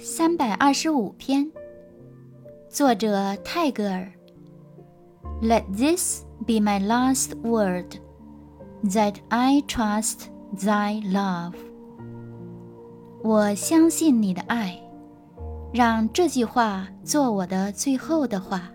三百二十五篇作者泰戈尔 let this be my last word that i trust thy love 我相信你的爱让这句话做我的最后的话